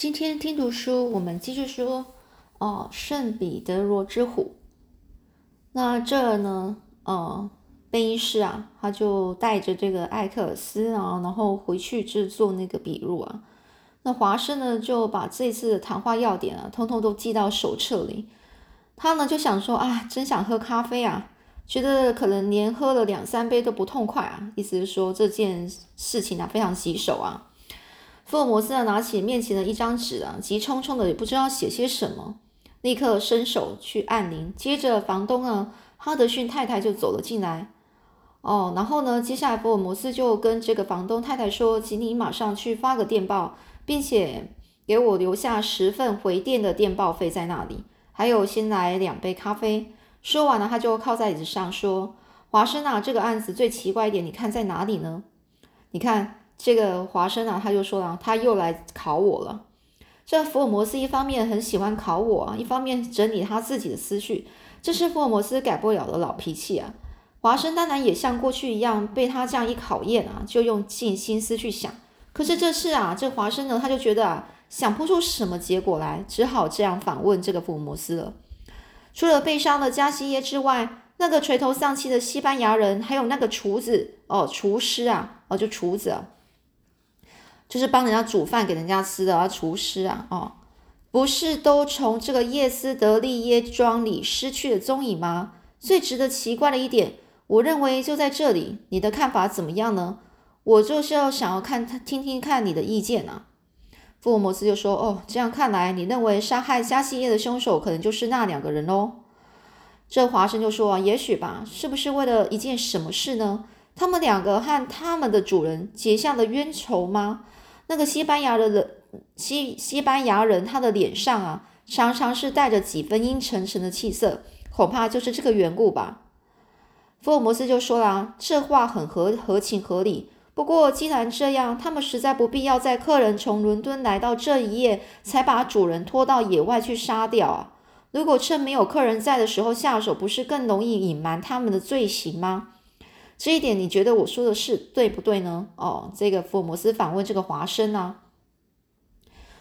今天听读书，我们继续说哦，圣彼得罗之虎。那这呢，呃，贝因士啊，他就带着这个艾克尔斯啊，然后回去制作那个笔录啊。那华生呢，就把这次的谈话要点啊，通通都记到手册里。他呢就想说啊，真想喝咖啡啊，觉得可能连喝了两三杯都不痛快啊。意思是说这件事情啊，非常棘手啊。福尔摩斯啊，拿起面前的一张纸啊，急匆匆的也不知道写些什么，立刻伸手去按铃。接着，房东啊，哈德逊太太就走了进来。哦，然后呢，接下来福尔摩斯就跟这个房东太太说：“请你马上去发个电报，并且给我留下十份回电的电报费在那里，还有先来两杯咖啡。”说完了，他就靠在椅子上说：“华生啊，这个案子最奇怪一点，你看在哪里呢？你看。”这个华生啊，他就说了，他又来考我了。这福尔摩斯一方面很喜欢考我啊，一方面整理他自己的思绪，这是福尔摩斯改不了的老脾气啊。华生当然也像过去一样，被他这样一考验啊，就用尽心思去想。可是这次啊，这华生呢，他就觉得啊，想不出什么结果来，只好这样反问这个福尔摩斯了。除了悲伤的加西耶之外，那个垂头丧气的西班牙人，还有那个厨子哦，厨师啊，哦，就厨子。就是帮人家煮饭给人家吃的啊，厨师啊，哦，不是都从这个叶斯德利耶庄里失去了踪影吗？最值得奇怪的一点，我认为就在这里。你的看法怎么样呢？我就是要想要看他听听看你的意见啊。福尔摩斯就说：“哦，这样看来，你认为杀害加西耶的凶手可能就是那两个人喽？”这华生就说：“啊，也许吧，是不是为了一件什么事呢？他们两个和他们的主人结下了冤仇吗？”那个西班牙的人，西西班牙人，他的脸上啊，常常是带着几分阴沉沉的气色，恐怕就是这个缘故吧。福尔摩斯就说了，这话很合合情合理。不过既然这样，他们实在不必要在客人从伦敦来到这一夜，才把主人拖到野外去杀掉啊。如果趁没有客人在的时候下手，不是更容易隐瞒他们的罪行吗？这一点你觉得我说的是对不对呢？哦，这个福尔摩斯反问这个华生啊，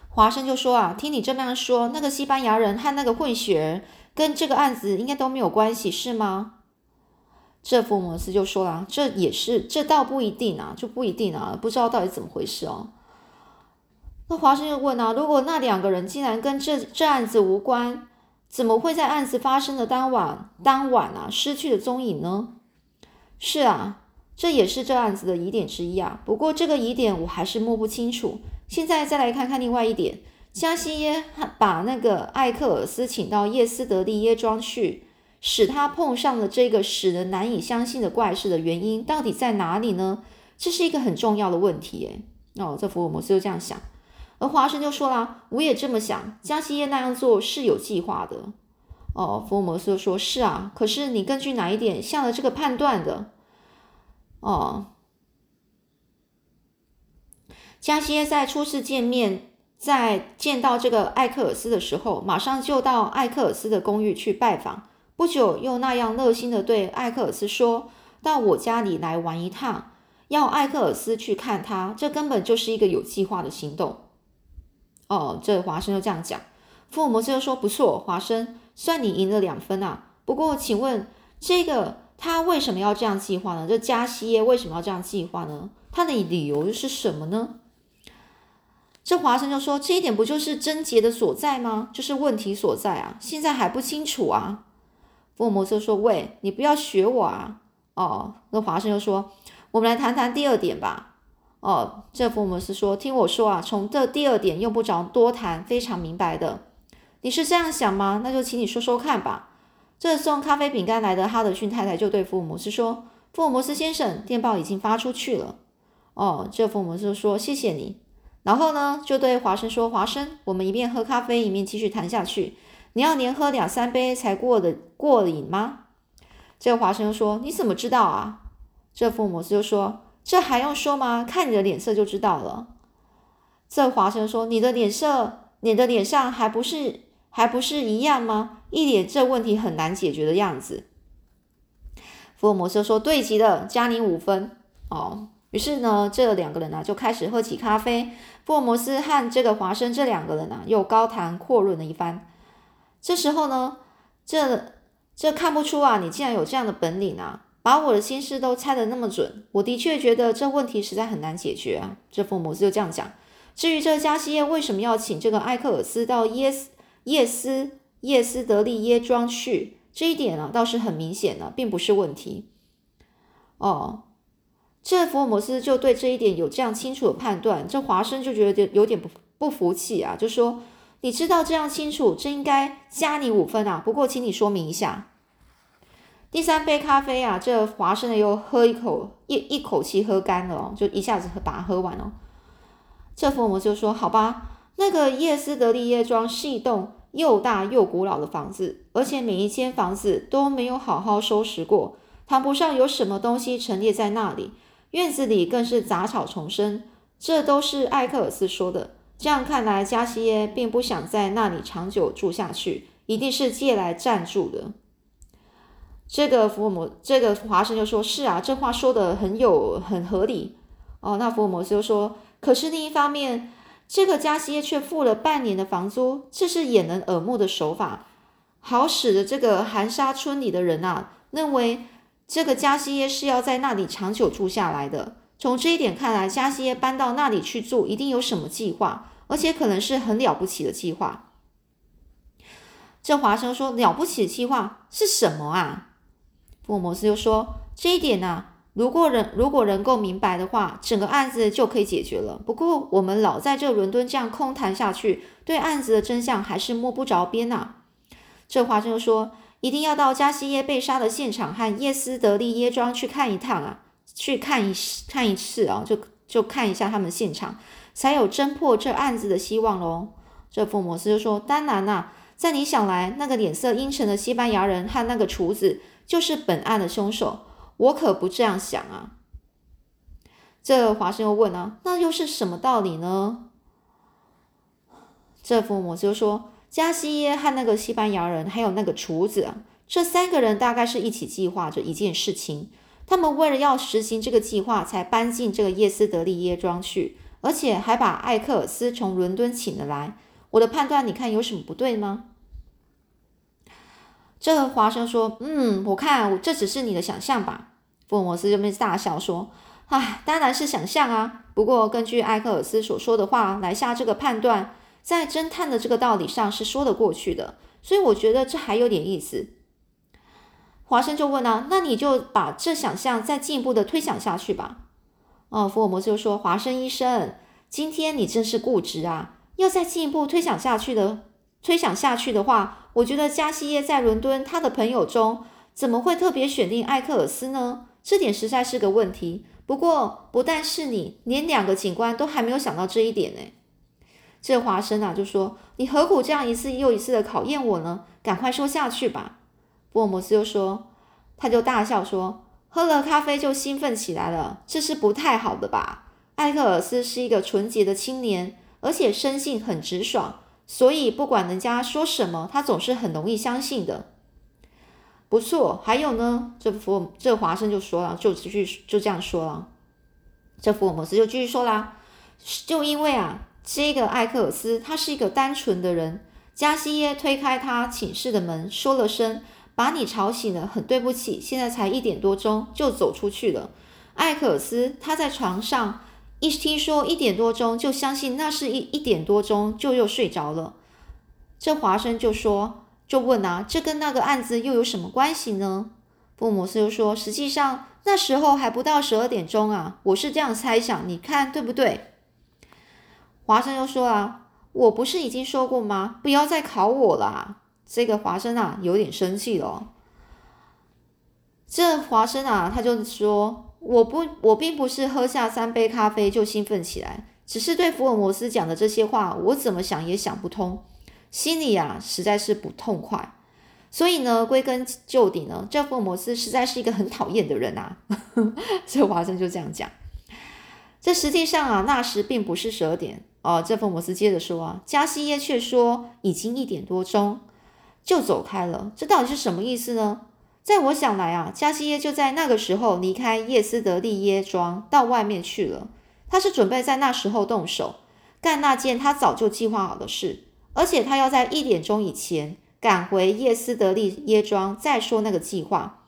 华生就说啊，听你这么样说，那个西班牙人和那个混血儿跟这个案子应该都没有关系，是吗？这福尔摩斯就说了，这也是，这倒不一定啊，就不一定啊，不知道到底怎么回事哦。那华生又问啊，如果那两个人竟然跟这这案子无关，怎么会在案子发生的当晚当晚啊失去了踪影呢？是啊，这也是这案子的疑点之一啊。不过这个疑点我还是摸不清楚。现在再来看看另外一点，加西耶把那个艾克尔斯请到叶斯德利耶庄去，使他碰上了这个使人难以相信的怪事的原因到底在哪里呢？这是一个很重要的问题。诶，哦，这福尔摩斯就这样想，而华生就说啦：“我也这么想，加西耶那样做是有计划的。”哦，福尔摩斯说：“是啊，可是你根据哪一点下了这个判断的？”哦，加西耶在初次见面，在见到这个艾克尔斯的时候，马上就到艾克尔斯的公寓去拜访。不久，又那样热心的对艾克尔斯说：“到我家里来玩一趟，要艾克尔斯去看他。”这根本就是一个有计划的行动。哦，这华生就这样讲。福尔摩斯就说：“不错，华生。”算你赢了两分啊！不过，请问这个他为什么要这样计划呢？这加西耶为什么要这样计划呢？他的理由是什么呢？这华生就说：“这一点不就是症结的所在吗？就是问题所在啊！现在还不清楚啊！”福尔摩斯说：“喂，你不要学我啊！”哦，那华生就说：“我们来谈谈第二点吧。”哦，这福尔摩斯说：“听我说啊，从这第二点用不着多谈，非常明白的。”你是这样想吗？那就请你说说看吧。这送咖啡饼干来的哈德逊太太就对福尔摩斯说：“福尔摩斯先生，电报已经发出去了。”哦，这福尔摩斯就说：“谢谢你。”然后呢，就对华生说：“华生，我们一边喝咖啡一面继续谈下去。你要连喝两三杯才过的过瘾吗？”这华生说：“你怎么知道啊？”这福尔摩斯就说：“这还用说吗？看你的脸色就知道了。”这华生说：“你的脸色，你的脸上还不是？”还不是一样吗？一脸这问题很难解决的样子。福尔摩斯说：“对极了，加你五分。”哦，于是呢，这两个人啊就开始喝起咖啡。福尔摩斯和这个华生这两个人啊又高谈阔论了一番。这时候呢，这这看不出啊，你竟然有这样的本领啊，把我的心事都猜得那么准。我的确觉得这问题实在很难解决啊。这福尔摩斯就这样讲。至于这加西耶为什么要请这个艾克尔斯到耶斯叶斯叶斯德利耶庄去，这一点啊倒是很明显的，并不是问题。哦。这福尔摩斯就对这一点有这样清楚的判断，这华生就觉得有点不不服气啊，就说：“你知道这样清楚，真应该加你五分啊。不过，请你说明一下。”第三杯咖啡啊，这华生呢又喝一口，一一口气喝干了，就一下子把它喝完了。这福尔摩斯就说：“好吧，那个叶斯德利耶庄是一栋又大又古老的房子，而且每一间房子都没有好好收拾过，谈不上有什么东西陈列在那里。”院子里更是杂草丛生，这都是艾克尔斯说的。这样看来，加西耶并不想在那里长久住下去，一定是借来暂住的。这个福尔摩，这个华生就说：“是啊，这话说的很有很合理。”哦，那福尔摩斯就说：“可是另一方面，这个加西耶却付了半年的房租，这是掩人耳目的手法，好使得这个寒沙村里的人啊认为。”这个加西耶是要在那里长久住下来的。从这一点看来，加西耶搬到那里去住，一定有什么计划，而且可能是很了不起的计划。这华生说：“了不起的计划是什么啊？”福尔摩斯又说：“这一点呢，如果人如果能够明白的话，整个案子就可以解决了。不过我们老在这伦敦这样空谈下去，对案子的真相还是摸不着边呐。”这华生说。一定要到加西耶被杀的现场和耶斯德利耶庄去看一趟啊，去看一看一次啊，就就看一下他们现场，才有侦破这案子的希望喽。这福摩斯就说：“当然啦，在你想来，那个脸色阴沉的西班牙人和那个厨子就是本案的凶手。我可不这样想啊。”这华生又问啊：“那又是什么道理呢？”这福摩斯就说。加西耶和那个西班牙人，还有那个厨子，这三个人大概是一起计划着一件事情。他们为了要实行这个计划，才搬进这个叶斯德利耶庄去，而且还把艾克尔斯从伦敦请了来。我的判断，你看有什么不对吗？这华生说：“嗯，我看这只是你的想象吧。”福尔摩斯就被大笑说：“唉，当然是想象啊。不过根据埃克尔斯所说的话来下这个判断。”在侦探的这个道理上是说得过去的，所以我觉得这还有点意思。华生就问啊，那你就把这想象再进一步的推想下去吧。哦，福尔摩斯就说：“华生医生，今天你真是固执啊！要再进一步推想下去的，推想下去的话，我觉得加西耶在伦敦他的朋友中怎么会特别选定艾克尔斯呢？这点实在是个问题。不过不但是你，连两个警官都还没有想到这一点呢。”这华生啊，就说：“你何苦这样一次又一次的考验我呢？赶快说下去吧。”福尔摩斯就说：“他就大笑说，喝了咖啡就兴奋起来了，这是不太好的吧？艾克尔斯是一个纯洁的青年，而且生性很直爽，所以不管人家说什么，他总是很容易相信的。不错，还有呢，这福这华生就说了，就继续就这样说了。这福尔摩斯就继续说啦，就因为啊。”这个艾克尔斯，他是一个单纯的人。加西耶推开他寝室的门，说了声“把你吵醒了，很对不起，现在才一点多钟”，就走出去了。艾克尔斯他在床上一听说一点多钟，就相信那是一一点多钟，就又睡着了。这华生就说，就问啊，这跟那个案子又有什么关系呢？布摩斯又说，实际上那时候还不到十二点钟啊，我是这样猜想，你看对不对？华生又说啊，我不是已经说过吗？不要再考我了。这个华生啊，有点生气了。这华生啊，他就说，我不，我并不是喝下三杯咖啡就兴奋起来，只是对福尔摩斯讲的这些话，我怎么想也想不通，心里啊实在是不痛快。所以呢，归根究底呢，这福尔摩斯实在是一个很讨厌的人啊。这华生就这样讲。这实际上啊，那时并不是十二点。哦，这福尔摩斯接着说啊，加西耶却说已经一点多钟，就走开了。这到底是什么意思呢？在我想来啊，加西耶就在那个时候离开叶斯德利耶庄到外面去了。他是准备在那时候动手干那件他早就计划好的事，而且他要在一点钟以前赶回叶斯德利耶庄再说那个计划，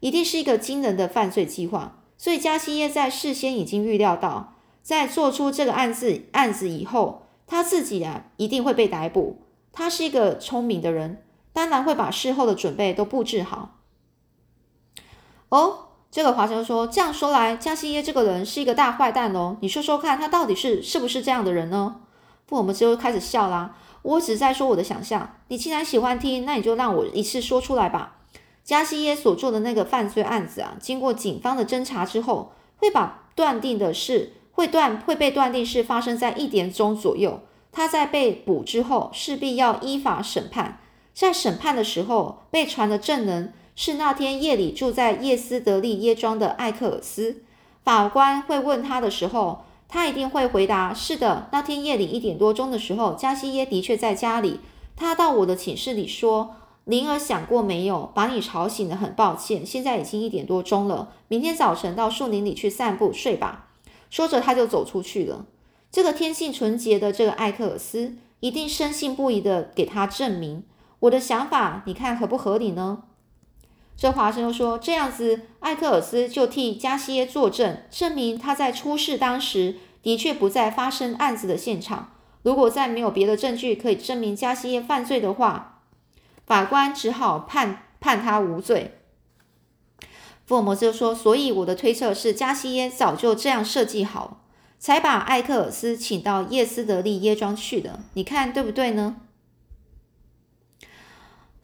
一定是一个惊人的犯罪计划。所以加西耶在事先已经预料到，在做出这个案子案子以后，他自己啊一定会被逮捕。他是一个聪明的人，当然会把事后的准备都布置好。哦，这个华生说，这样说来，加西耶这个人是一个大坏蛋哦。你说说看，他到底是是不是这样的人呢？不，我们就开始笑啦。我只是在说我的想象。你既然喜欢听，那你就让我一次说出来吧。加西耶所做的那个犯罪案子啊，经过警方的侦查之后，会把断定的是会断会被断定是发生在一点钟左右。他在被捕之后，势必要依法审判。在审判的时候，被传的证人是那天夜里住在叶斯德利耶庄的艾克尔斯。法官会问他的时候，他一定会回答：“是的，那天夜里一点多钟的时候，加西耶的确在家里。他到我的寝室里说：‘灵儿想过没有？把你吵醒了，很抱歉。现在已经一点多钟了，明天早晨到树林里去散步睡吧。’说着，他就走出去了。”这个天性纯洁的这个艾克尔斯一定深信不疑的给他证明我的想法，你看合不合理呢？这华生又说：“这样子，艾克尔斯就替加西耶作证，证明他在出事当时的确不在发生案子的现场。如果再没有别的证据可以证明加西耶犯罪的话，法官只好判判他无罪。”福尔摩斯就说：“所以我的推测是，加西耶早就这样设计好。”才把艾克尔斯请到叶斯德利耶庄去的，你看对不对呢？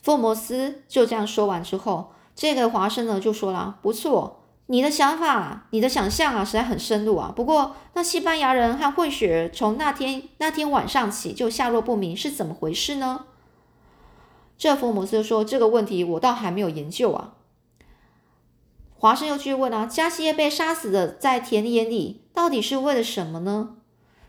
福尔摩斯就这样说完之后，这个华生呢就说了：“不错，你的想法，你的想象啊，实在很深入啊。不过，那西班牙人和混血从那天那天晚上起就下落不明，是怎么回事呢？”这福尔摩斯说：“这个问题我倒还没有研究啊。”华生又去问啊：“加西耶被杀死的在田野里。”到底是为了什么呢？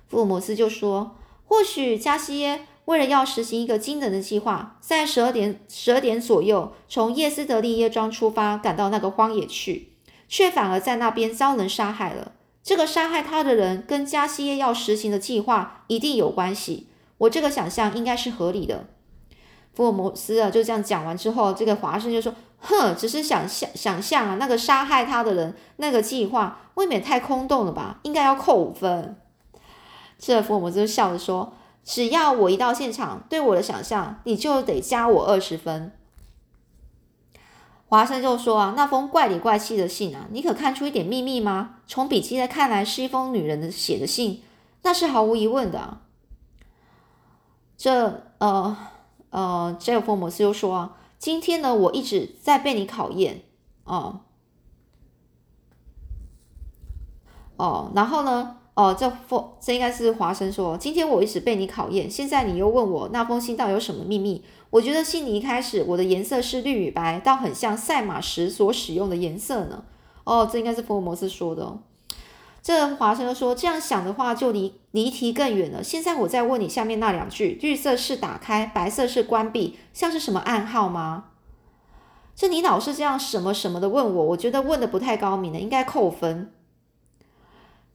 福尔摩斯就说：“或许加西耶为了要实行一个惊人的计划，在十二点十二点左右从叶斯德利耶庄出发，赶到那个荒野去，却反而在那边遭人杀害了。这个杀害他的人跟加西耶要实行的计划一定有关系。我这个想象应该是合理的。”福尔摩斯啊，就这样讲完之后，这个华生就说。哼，只是想象想象啊，那个杀害他的人，那个计划未免太空洞了吧？应该要扣五分。这福尔摩斯就笑着说：“只要我一到现场，对我的想象，你就得加我二十分。”华生就说：“啊，那封怪里怪气的信啊，你可看出一点秘密吗？从笔迹来看来，是一封女人的写的信，那是毫无疑问的。”这呃呃，这个福摩斯又说啊。今天呢，我一直在被你考验，哦，哦，然后呢，哦，这封这应该是华生说，今天我一直被你考验，现在你又问我那封信到底有什么秘密？我觉得信里一开始我的颜色是绿与白，倒很像赛马时所使用的颜色呢。哦，这应该是福尔摩斯说的。这华生说：“这样想的话，就离离题更远了。现在我再问你下面那两句：绿色是打开，白色是关闭，像是什么暗号吗？这你老是这样什么什么的问我，我觉得问的不太高明的，应该扣分。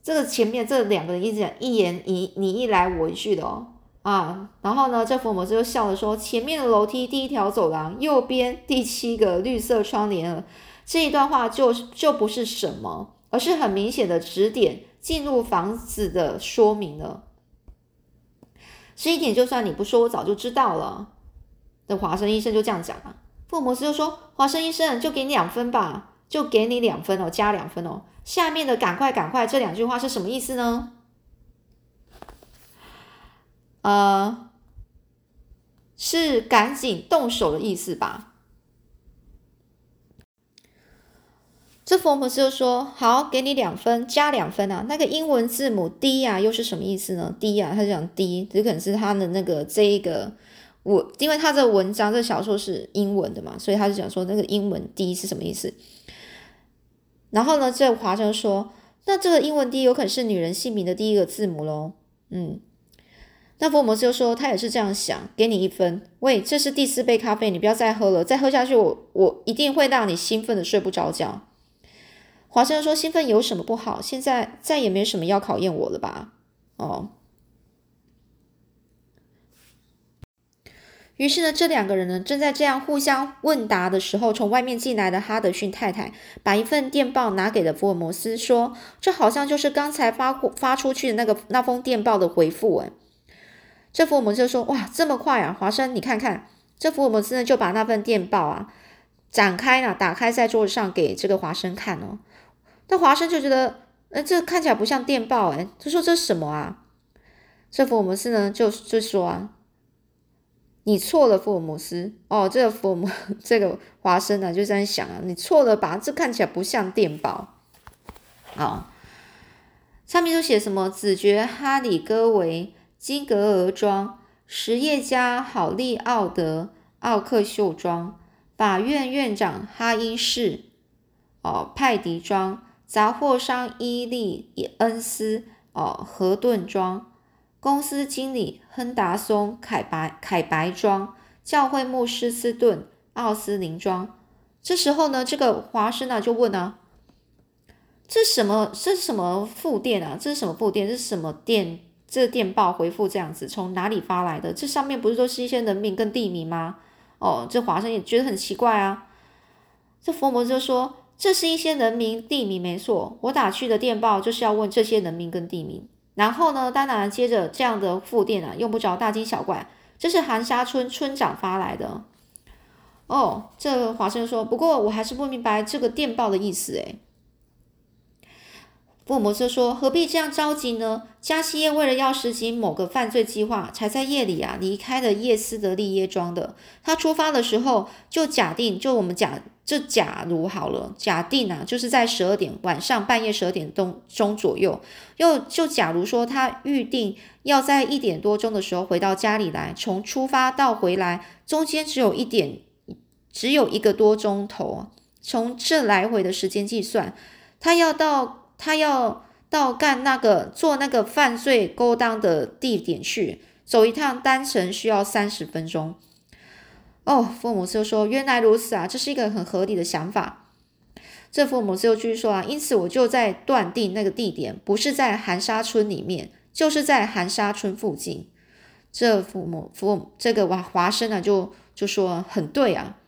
这个前面这两个人一直一言一你一来我一句的哦啊，然后呢，这福尔摩斯就笑着说：前面的楼梯第一条走廊右边第七个绿色窗帘，这一段话就就不是什么。”而是很明显的指点进入房子的说明了。这一点就算你不说，我早就知道了。的华生医生就这样讲了。福尔摩斯就说：“华生医生，就给你两分吧，就给你两分哦，加两分哦。下面的‘赶快，赶快’这两句话是什么意思呢？呃，是赶紧动手的意思吧？”这福尔摩斯就说：“好，给你两分，加两分啊。那个英文字母 D 啊，又是什么意思呢？D 啊，他就讲 D，只可能是他的那个这一个我，因为他这文章这小说是英文的嘛，所以他就讲说那个英文 D 是什么意思。然后呢，这华生说，那这个英文 D 有可能是女人姓名的第一个字母喽。嗯，那福尔摩斯就说他也是这样想，给你一分。喂，这是第四杯咖啡，你不要再喝了，再喝下去我我一定会让你兴奋的睡不着觉。华生说兴奋有什么不好？现在再也没什么要考验我了吧？哦。于是呢，这两个人呢，正在这样互相问答的时候，从外面进来的哈德逊太太把一份电报拿给了福尔摩斯，说：“这好像就是刚才发发出去的那个那封电报的回复。”哎，这福尔摩斯就说：“哇，这么快啊！”华生，你看看，这福尔摩斯呢，就把那份电报啊展开了，打开在桌子上给这个华生看哦。那华生就觉得，呃，这看起来不像电报，哎，他说这是什么啊？这福尔摩斯呢，就就说啊。你错了，福尔摩斯。哦，这个福尔摩，这个华生呢，就在想啊，你错了吧？这看起来不像电报。啊，上面都写什么？子爵哈里戈维金格尔庄，实业家郝利奥德奥克秀庄，法院院长哈因士哦派迪庄，杂货商伊利恩斯哦何顿庄。公司经理亨达松凯白凯白庄，教会牧师斯顿奥斯林庄。这时候呢，这个华生啊就问啊：“这什么？这是什么副电啊？这是什么副电？这是什么电？这电报回复这样子，从哪里发来的？这上面不是都是一些人名跟地名吗？”哦，这华生也觉得很奇怪啊。这佛摩就说：“这是一些人名地名，没错。我打去的电报就是要问这些人名跟地名。”然后呢，当然接着这样的复电啊，用不着大惊小怪，这是韩沙村村长发来的。哦，这华生说，不过我还是不明白这个电报的意思。诶。福尔摩斯说，何必这样着急呢？加西耶为了要实行某个犯罪计划，才在夜里啊离开了叶斯德利耶庄的。他出发的时候就假定，就我们假。这假如好了，假定啊，就是在十二点晚上半夜十二点钟钟左右，又就假如说他预定要在一点多钟的时候回到家里来，从出发到回来中间只有一点，只有一个多钟头，从这来回的时间计算，他要到他要到干那个做那个犯罪勾当的地点去，走一趟单程需要三十分钟。哦，福尔摩斯又说：“原来如此啊，这是一个很合理的想法。”这福尔摩斯又继续说：“啊，因此我就在断定那个地点不是在寒沙村里面，就是在寒沙村附近。”这福摩福这个华华生啊，就就说很对啊。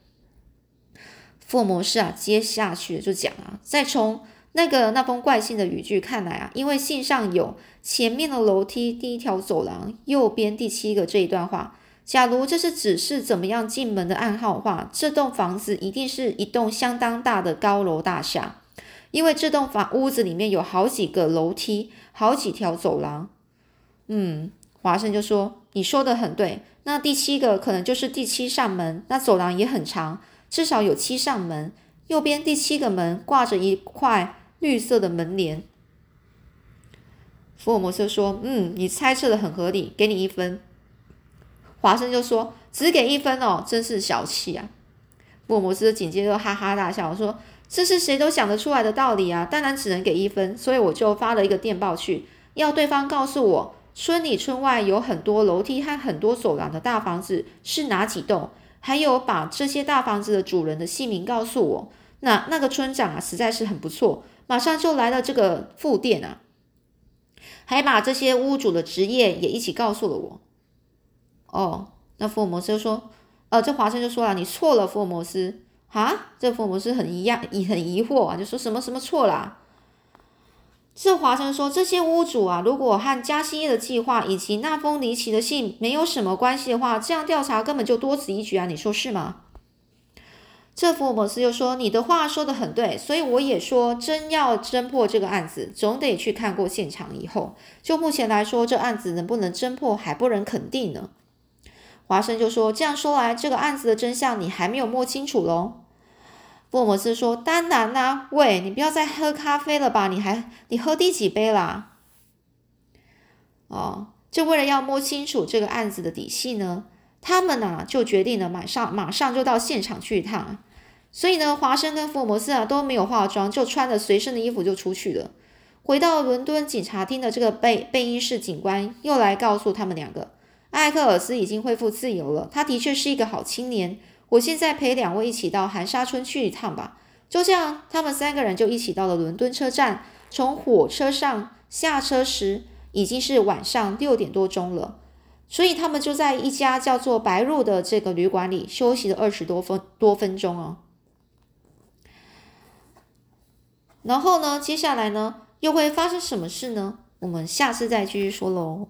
福尔摩斯啊，接下去就讲啊，再从那个那封怪信的语句看来啊，因为信上有前面的楼梯、第一条走廊、右边第七个这一段话。假如这是指示怎么样进门的暗号的话，这栋房子一定是一栋相当大的高楼大厦，因为这栋房屋子里面有好几个楼梯，好几条走廊。嗯，华生就说：“你说的很对，那第七个可能就是第七扇门，那走廊也很长，至少有七扇门。右边第七个门挂着一块绿色的门帘。”福尔摩斯说：“嗯，你猜测的很合理，给你一分。”华生就说：“只给一分哦，真是小气啊！”福尔摩斯紧接着哈哈大笑说：“这是谁都想得出来的道理啊！当然只能给一分，所以我就发了一个电报去，要对方告诉我村里村外有很多楼梯和很多走廊的大房子是哪几栋，还有把这些大房子的主人的姓名告诉我。那那个村长啊，实在是很不错，马上就来了这个副店啊，还把这些屋主的职业也一起告诉了我。”哦，那福尔摩斯就说：“呃，这华生就说了，你错了，福尔摩斯。”哈，这福尔摩斯很疑样，很疑惑啊，就说什么什么错啦？这华生说：“这些屋主啊，如果和加西耶的计划以及那封离奇的信没有什么关系的话，这样调查根本就多此一举啊，你说是吗？”这福尔摩斯又说：“你的话说的很对，所以我也说，真要侦破这个案子，总得去看过现场以后。就目前来说，这案子能不能侦破还不能肯定呢。”华生就说：“这样说来，这个案子的真相你还没有摸清楚喽？”福尔摩斯说：“当然啦，喂，你不要再喝咖啡了吧？你还你喝第几杯啦？”哦，就为了要摸清楚这个案子的底细呢，他们呢就决定了马上马上就到现场去一趟。所以呢，华生跟福尔摩斯啊都没有化妆，就穿着随身的衣服就出去了。回到伦敦警察厅的这个贝贝因室警官又来告诉他们两个。艾克尔斯已经恢复自由了，他的确是一个好青年。我现在陪两位一起到寒沙村去一趟吧。就这样，他们三个人就一起到了伦敦车站。从火车上下车时，已经是晚上六点多钟了。所以他们就在一家叫做白鹿的这个旅馆里休息了二十多分多分钟哦。然后呢，接下来呢，又会发生什么事呢？我们下次再继续说喽。